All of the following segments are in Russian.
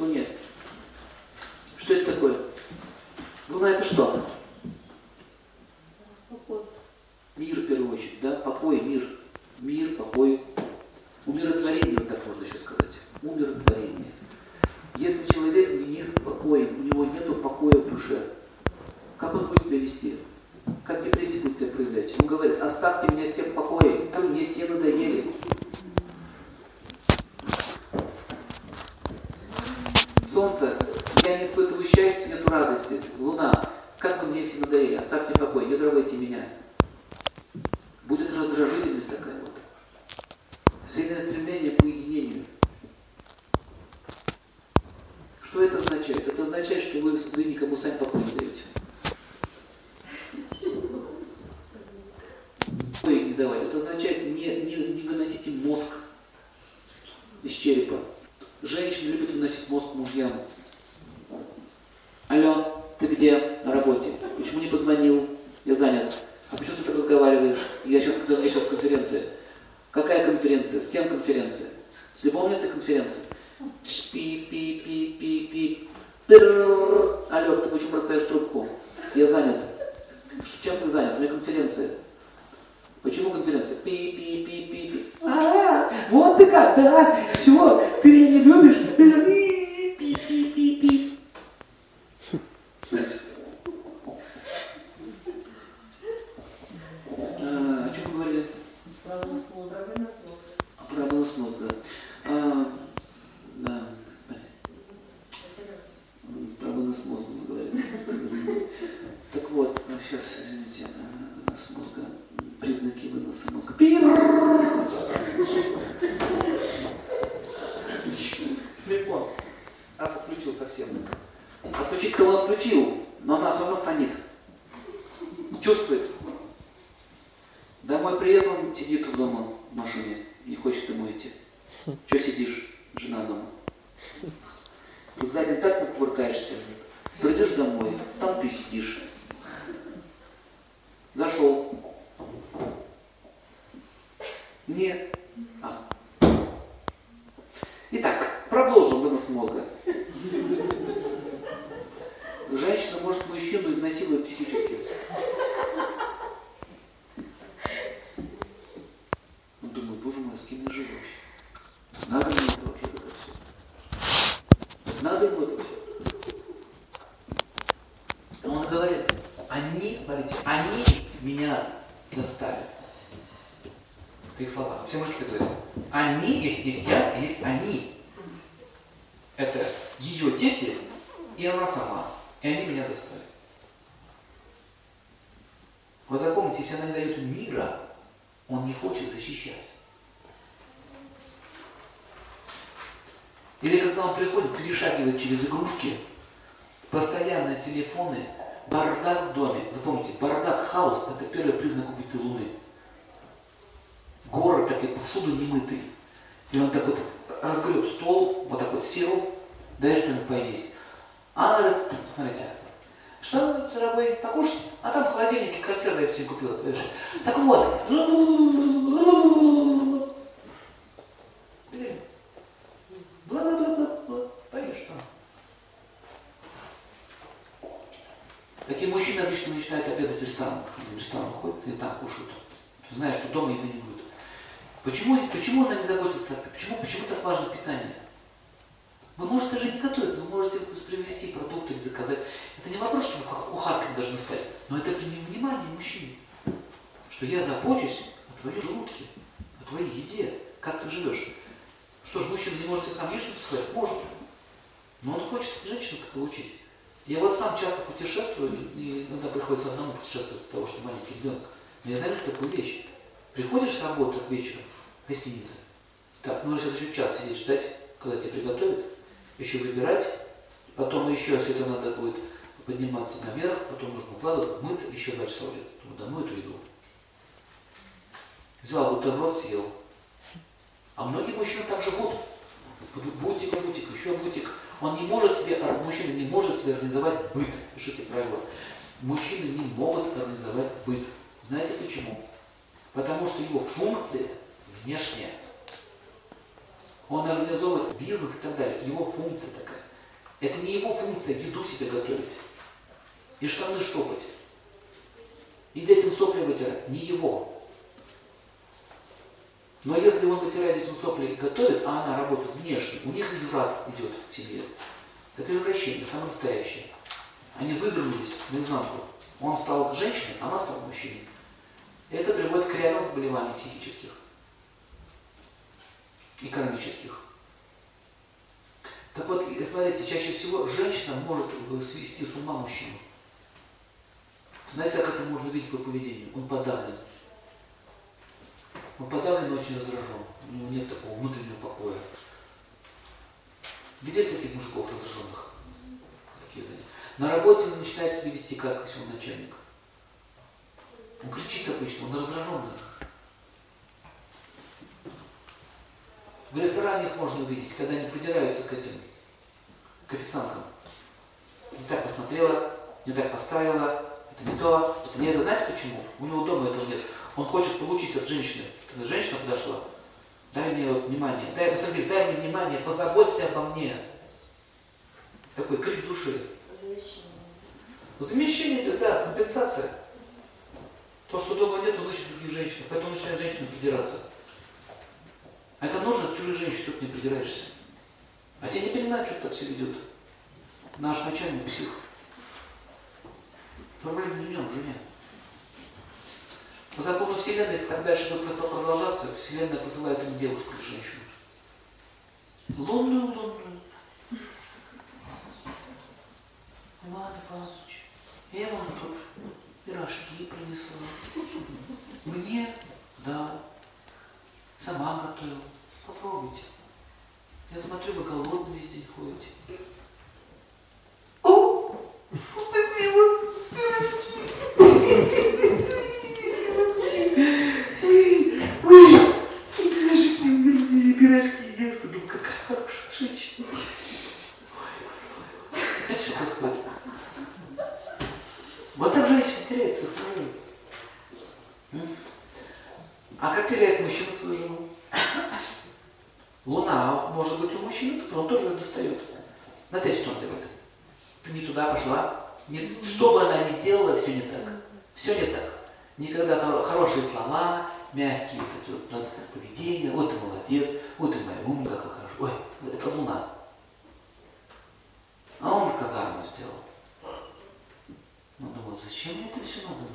Луне. Что это такое? Луна это что? Мир в первую очередь, да? Покой, мир. Мир, покой. Умиротворение, вот так можно еще сказать. Умиротворение. Если человек не спокоен, у него нет покоя в душе, как он будет себя вести? Как депрессия будет себя проявлять? Он говорит, оставьте меня всех в покое, мне все надоели. Солнце, я не испытываю счастья, нету радости. Луна, как вы мне все надоели, оставьте в покое, не трогайте меня. Будет раздражительность такая вот. Сильное стремление к уединению. Что это означает? Это означает, что вы, вы никому сами покой не даете. Покой не давать. Это означает не, не, не выносите мозг из черепа. Женщины любят выносить мозг мужьям. Алло, ты где на работе? Почему не позвонил? Я занят. А почему ты так разговариваешь? Я сейчас, когда меня сейчас конференция. Какая конференция? С кем конференция? С любовницей конференция? Пи, пи, пи, пи, пи. Алло, ты почему поставишь трубку? Я занят. А, о чем говорили? Про вынос мозга. Про вынос мозга. А, да. Про вынос мозга мы говорили. Так вот, сейчас, извините, вынос мозга, признаки выноса мозга. Телефон. Раз отключил совсем. Отключить-то он отключил, но она все равно фонит. Чувствует. Домой приехал, сидит дома в машине, не хочет ему идти. Че сидишь, жена дома? Тут сзади так накувыркаешься. Придешь домой, там ты сидишь. Зашел. Нет. А. Итак, продолжим вынос мозга. Женщина может мужчину изнасиловать психически. Он думает, боже мой, с кем я живу вообще? Надо мне это вообще это все? Надо ему это все? Он говорит, они, смотрите, они меня достали. Все мужики говорят. Они, есть, есть я, есть они. Это ее дети и она сама. И они меня достали. Вы запомните, если она не дает мира, он не хочет защищать. Или когда он приходит, перешагивает через игрушки, постоянные телефоны, бардак в доме. Запомните, бардак, хаос – это первый признак убитой луны. Такой, посуду немытый. И он так вот разгреб стол, вот так вот сел, дай что-нибудь поесть. А она говорит, смотрите, что, дорогой, покушать? А там в холодильнике консервы я все купила? Так вот. Бла-бла-бла-бла. Понимаешь, что? Такие мужчины обычно начинают обедать в ресторанах. Они в ресторан ходят и там кушают. Знаешь, что дома еды не будет. Почему, почему она не заботится? Почему, почему так важно питание? Вы можете же не готовить, вы можете привезти продукты или заказать. Это не вопрос, что вы кухаркой должны стать, но это внимание мужчине. Что я забочусь о твоей желудке, о твоей еде, как ты живешь. Что ж, мужчина не может сам есть что-то сказать? Может. Но он хочет женщину как учить. Я вот сам часто путешествую, и иногда приходится одному путешествовать от того, что маленький ребенок. Но я заметил такую вещь. Приходишь с работы вечером гостинице, так, ну сейчас еще час сидеть ждать, когда тебе приготовят, еще выбирать, потом еще, если это надо будет подниматься наверх, потом нужно укладываться, мыться, еще два часа уйдет. Думаю, домой эту еду. Взял бутерброд, съел. А многие мужчины так живут. Бутик, бутик, еще бутик. Он не может себе, мужчина не может себе организовать быт. Пишите правило. Мужчины не могут организовать быт. Знаете почему? Потому что его функция внешняя. Он организовывает бизнес и так далее. Его функция такая. Это не его функция еду себе готовить. И штаны штопать. И детям сопли вытирать. Не его. Но если он вытирает детям сопли и готовит, а она работает внешне, у них изврат идет в семье. Это извращение, самое настоящее. Они вывернулись наизнанку. Он стал женщиной, она стала мужчиной. Это приводит к рядам заболеваний психических и кармических. Так вот, смотрите, чаще всего женщина может свести с ума мужчину. Знаете, как это можно видеть по поведению? Он подавлен. Он подавлен очень раздражен. У него нет такого внутреннего покоя. Видели таких мужиков раздраженных? Такие, да? На работе он начинает себя вести как он начальник. Он кричит обычно, он раздраженный. В ресторане их можно увидеть, когда они придираются к этим, к официанткам. Не так посмотрела, не так поставила, это не то, это не это. Знаете почему? У него дома этого нет. Он хочет получить от женщины. Когда женщина подошла, дай мне вот внимание, дай, посмотри, дай мне внимание, позаботься обо мне. Такой крик души. Замещение. Замещение, да, компенсация. То, что дома нет, он ищет других женщин, поэтому начинает женщина придираться. Это нужно от чужих женщин, что ты не придираешься. А те не понимают, что так все ведет. Наш начальник псих. Проблема не в нем, в жене. По закону Вселенной, если так дальше будет просто продолжаться, Вселенная посылает ему девушку или женщину. Лунную, лунную. Иван Иванович, я вам тут пирожки принесла. Мне? Да. Сама готовила. Попробуйте. Я смотрю, вы голодный весь день ходите. О, спасибо. Вы, вы, пирожки, вернее, пирожки ешь. Думаю, какая хорошая женщина. Ой, ой, ой. Что происходит? Вот так женщина теряет свою. М? А как теряет мужчина свою жену? Луна может быть у мужчины, тоже, он тоже ее достает. Смотрите, что он делает. Ты не туда пошла. Не, что бы она ни сделала, все не так. Все не так. Никогда хоро- хорошие слова, мягкие эти вот, поведение. Вот ты молодец, вот ты моя умка, как хорошо. Ой, это луна. А он казарму сделал. Он зачем мне это все надо?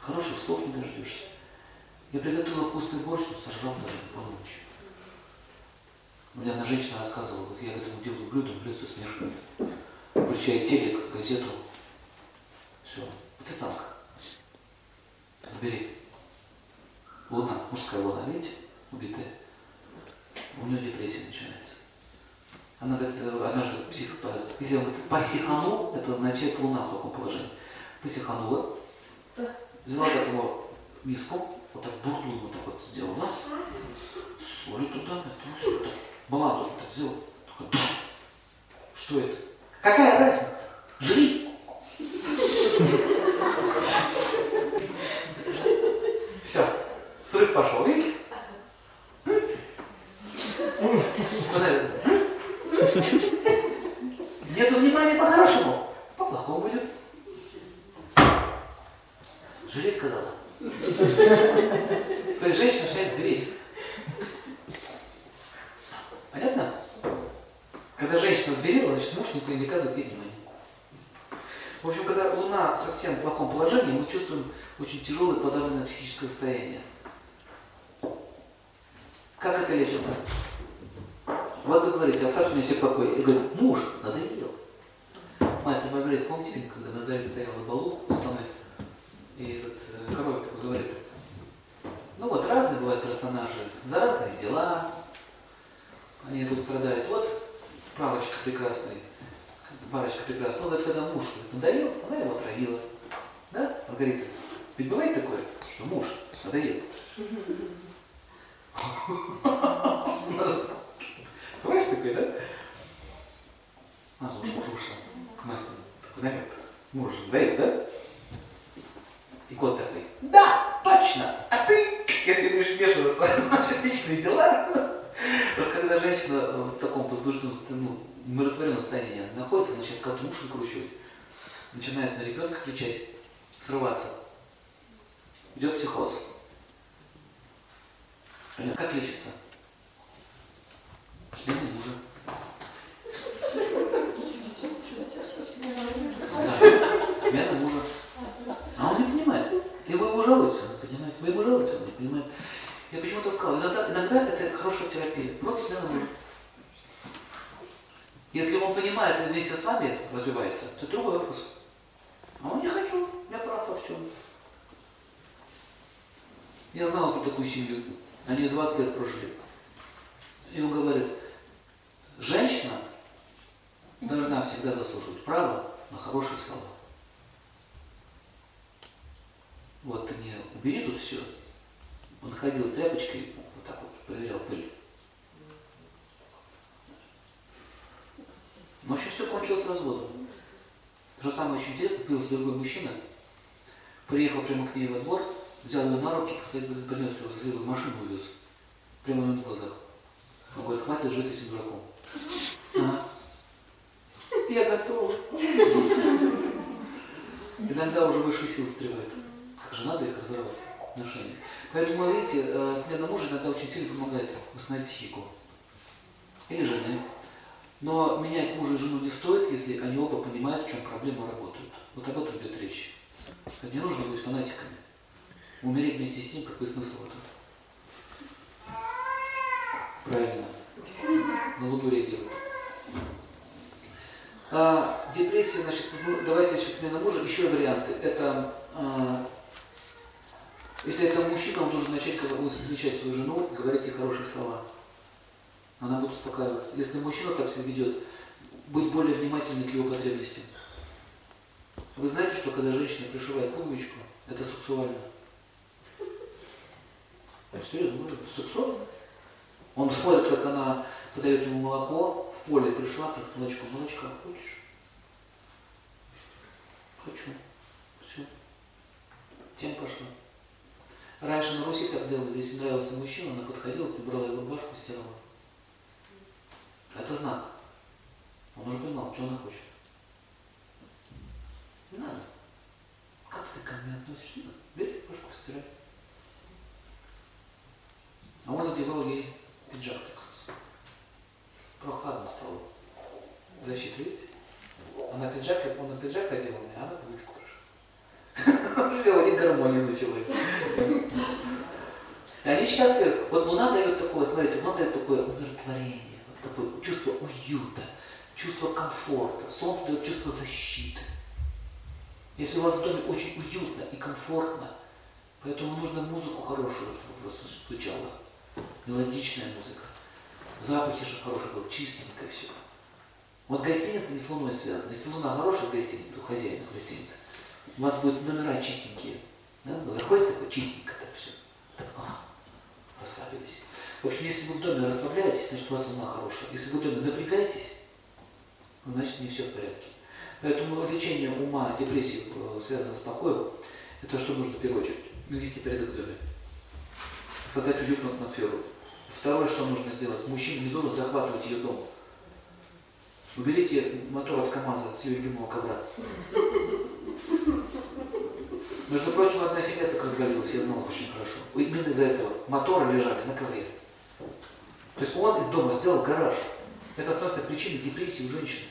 Хороших слов не дождешься. Я приготовила вкусный борщ, сожрал даже по ночи. Мне одна женщина рассказывала, вот я к этому делаю блюдо, блюдо смешиваю. Включает телек, газету. Все. Официантка. Бери. Луна, мужская луна, видите? Убитая. У нее депрессия начинается. Она говорит, э, она же псих, если он говорит, посиханул, это означает луна в таком положении. Посиханула, Да. взяла так его миску, вот так бурду вот так вот сделала, соли туда, это сюда, балладу вот так сделала, такой, «Бам». что это? Какая разница? Жри! Все, срыв пошел, видите? Вот это. Нету внимания по-хорошему, по-плохому будет. Жри, сказала. То есть женщина начинает звереть. Понятно? Когда женщина зверела, значит муж не, оказывает ей внимания. В общем, когда Луна в совсем плохом положении, мы чувствуем очень тяжелое подавленное психическое состояние. Как это лечится? Вот вы говорите, оставьте меня все в покое. И говорит, муж надоел. Мастер Маргарита, помните когда Маргарита стояла на балу Тоной, и этот э, король такой говорит, ну вот разные бывают персонажи, за разные дела, они тут страдают. Вот парочка прекрасная, парочка прекрасная. Ну, говорит, когда муж надоел, она его отравила. Да, Маргарита? Ведь бывает такое, что муж надоел. Бываешь такой, да? А, муж, вышел к мастеру. Такой, муж надоел, да? И кот такой, да, точно, а ты, если будешь вмешиваться в наши личные дела, Вот когда женщина э, в таком возбужденном, ну, умиротворенном состоянии находится, начинает как-то уши накручивать, начинает на ребенка кричать, срываться. Идет психоз. Как лечится? Смена мужа. Да, смена мужа. А он не понимает. И вы его жалуете, он не понимает. Вы его жалуете, он не понимает. Я почему-то сказал, иногда, иногда это хорошая терапия. Просто смена мужа. Если он понимает и вместе с вами развивается, то другой вопрос. А он не хочу, я прав во всем. Я знал про такую семью. Они 20 лет прожили. И он говорит, женщина должна всегда заслуживать право на хорошие слова. Вот ты мне убери тут все. Он ходил с тряпочкой, вот так вот проверял пыль. Но вообще все кончилось разводом. Что самое очень интересное, появился другой мужчина, приехал прямо к ней во двор, взял ее на руки, принес ее, машину увез. Прямо на глазах. Он говорит, хватит жить с этим дураком. Ага. Я готова. Иногда уже высшие силы встревают. Же надо их разорвать, отношения. Поэтому, видите, э, смена мужа иногда очень сильно помогает восстановить психику. Или жены. Но менять мужа и жену не стоит, если они оба понимают, в чем проблема работают. Вот об этом идет речь. Это не нужно быть фанатиками. Умереть вместе с ним, какой смысл в этом? Правильно. На Луну реагируют. А, депрессия, значит, ну, давайте сейчас смена мужа. Еще варианты. Это, а, если это мужчина, он должен начать, когда будет встречать свою жену, говорить ей хорошие слова. Она будет успокаиваться. Если мужчина так себя ведет, быть более внимательным к его потребностям. Вы знаете, что когда женщина пришивает пуговичку, это сексуально? Серьезно, может быть, сексуально? Он смотрит, как она подает ему молоко, в поле пришла, так молочко, молочка хочешь? Хочу. Все. Тем пошла. Раньше на Руси так делали, если нравился мужчина, она подходила, прибрала его рубашку, стирала. Это знак. Он уже понимал, что она хочет. Не надо. Как ты ко мне относишься? Бери рубашку, стирай. А он одевал ей пиджак так раз. Прохладно стало. Защита, видите? Она пиджак, он на пиджак меня, а она пришла. Все, у них гармония началась. И они счастливы. Вот луна дает такое, смотрите, луна дает такое умиротворение, вот такое чувство уюта, чувство комфорта. Солнце дает чувство защиты. Если у вас в доме очень уютно и комфортно, поэтому нужно музыку хорошую, чтобы просто звучала. Мелодичная музыка. Запахи же хорошие были, чистенько все. Вот гостиница не с луной связана. Если луна хорошая гостиница, у хозяина гостиницы, у вас будут номера чистенькие. Да? Вы заходите такое чистенько так все. Так, а, расслабились. В общем, если вы в доме расслабляетесь, значит у вас луна хорошая. Если вы в доме напрягаетесь, значит не все в порядке. Поэтому лечение ума, депрессии э, связано с покоем, это что нужно в первую очередь? Навести порядок в доме. Создать уютную атмосферу. Второе, что нужно сделать, мужчине не должен захватывать ее дом. Уберите мотор от КамАЗа с ее любимого ковра. Между прочим, одна семья так развалилась, я знал очень хорошо. Именно из-за этого моторы лежали на ковре. То есть он из дома сделал гараж. Это становится причиной депрессии у женщины.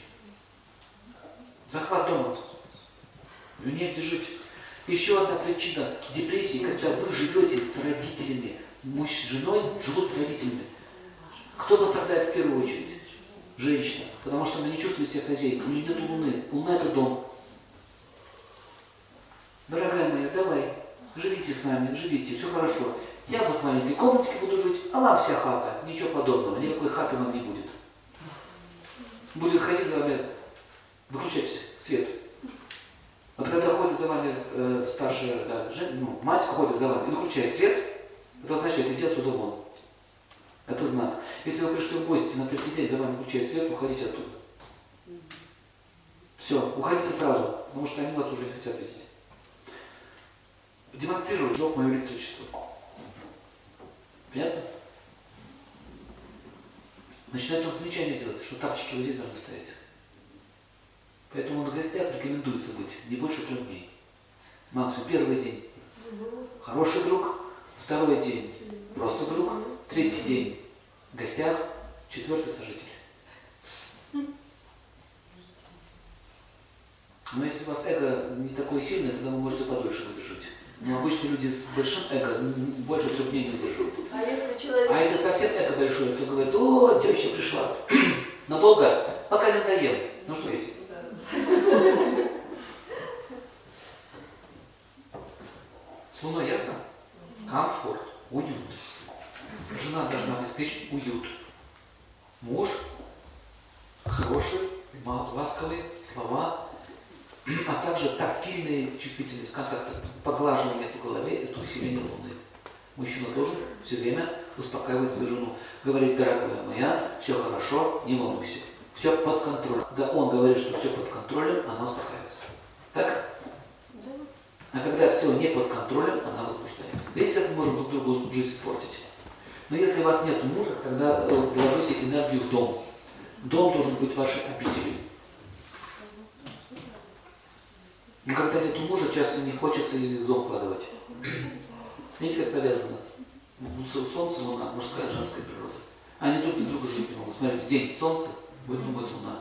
Захват дома. У нее жить. Еще одна причина депрессии, когда вы живете с родителями, муж с женой живут с родителями. Кто пострадает в первую очередь? Женщина. Потому что она не чувствует себя хозяйкой. У нее нет луны. Луна это дом. Дорогая моя, давай, живите с нами, живите, все хорошо. Я вот в маленькой комнатке буду жить, а вам вся хата. Ничего подобного, никакой хаты вам не будет. Будет ходить за вами, выключать свет. Вот когда ходит за вами э, старшая да, жен, ну, мать ходит за вами и выключает свет, это означает, иди отсюда вон. Это знак. Если вы пришли в гости на третий день, за вами включает свет, уходите оттуда. Все, уходите сразу, потому что они вас уже не хотят видеть. Демонстрирую жег мое электричество. Понятно? начинает он замечание делать, что тапочки вот здесь должны стоять. Поэтому на гостях рекомендуется быть не больше трех дней. Максимум первый день хороший друг, второй день просто друг, третий день в гостях, четвертый сожитель. Но если у вас эго не такое сильное, тогда вы можете подольше выдержать. Но обычно люди с большим эго больше трех дней не выдерживают. А если человек... А если совсем эго большое, то говорит, о, теща пришла. Надолго? Пока не надоем. Ну что? Да. С Луной ясно? Комфорт, уют. Жена должна обеспечить уют. Муж хороший, ласковые слова, а также тактильные чувствительность контакта, поглаживание по голове – это усиление Луны. Мужчина должен все время успокаивать свою жену. Говорить, дорогая моя, все хорошо, не волнуйся. Все под контролем. Когда он говорит, что все под контролем, она успокаивается. Так? А когда все не под контролем, она возбуждается. Видите, как мы можем друг другу жизнь испортить? Но если у вас нет мужа, тогда э, вложите энергию в дом. Дом должен быть вашей обителью. Но когда нет мужа, часто не хочется и дом вкладывать. Видите, как повязано? Ну, со- Солнце, луна, мужская и женская природа. Они друг без друга жить не могут. Смотрите, день солнце, будет будет луна.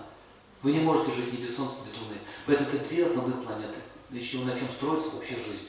Вы не можете жить ни без солнца, ни без луны. Поэтому это две основных планеты. Еще на чем строится вообще жизнь.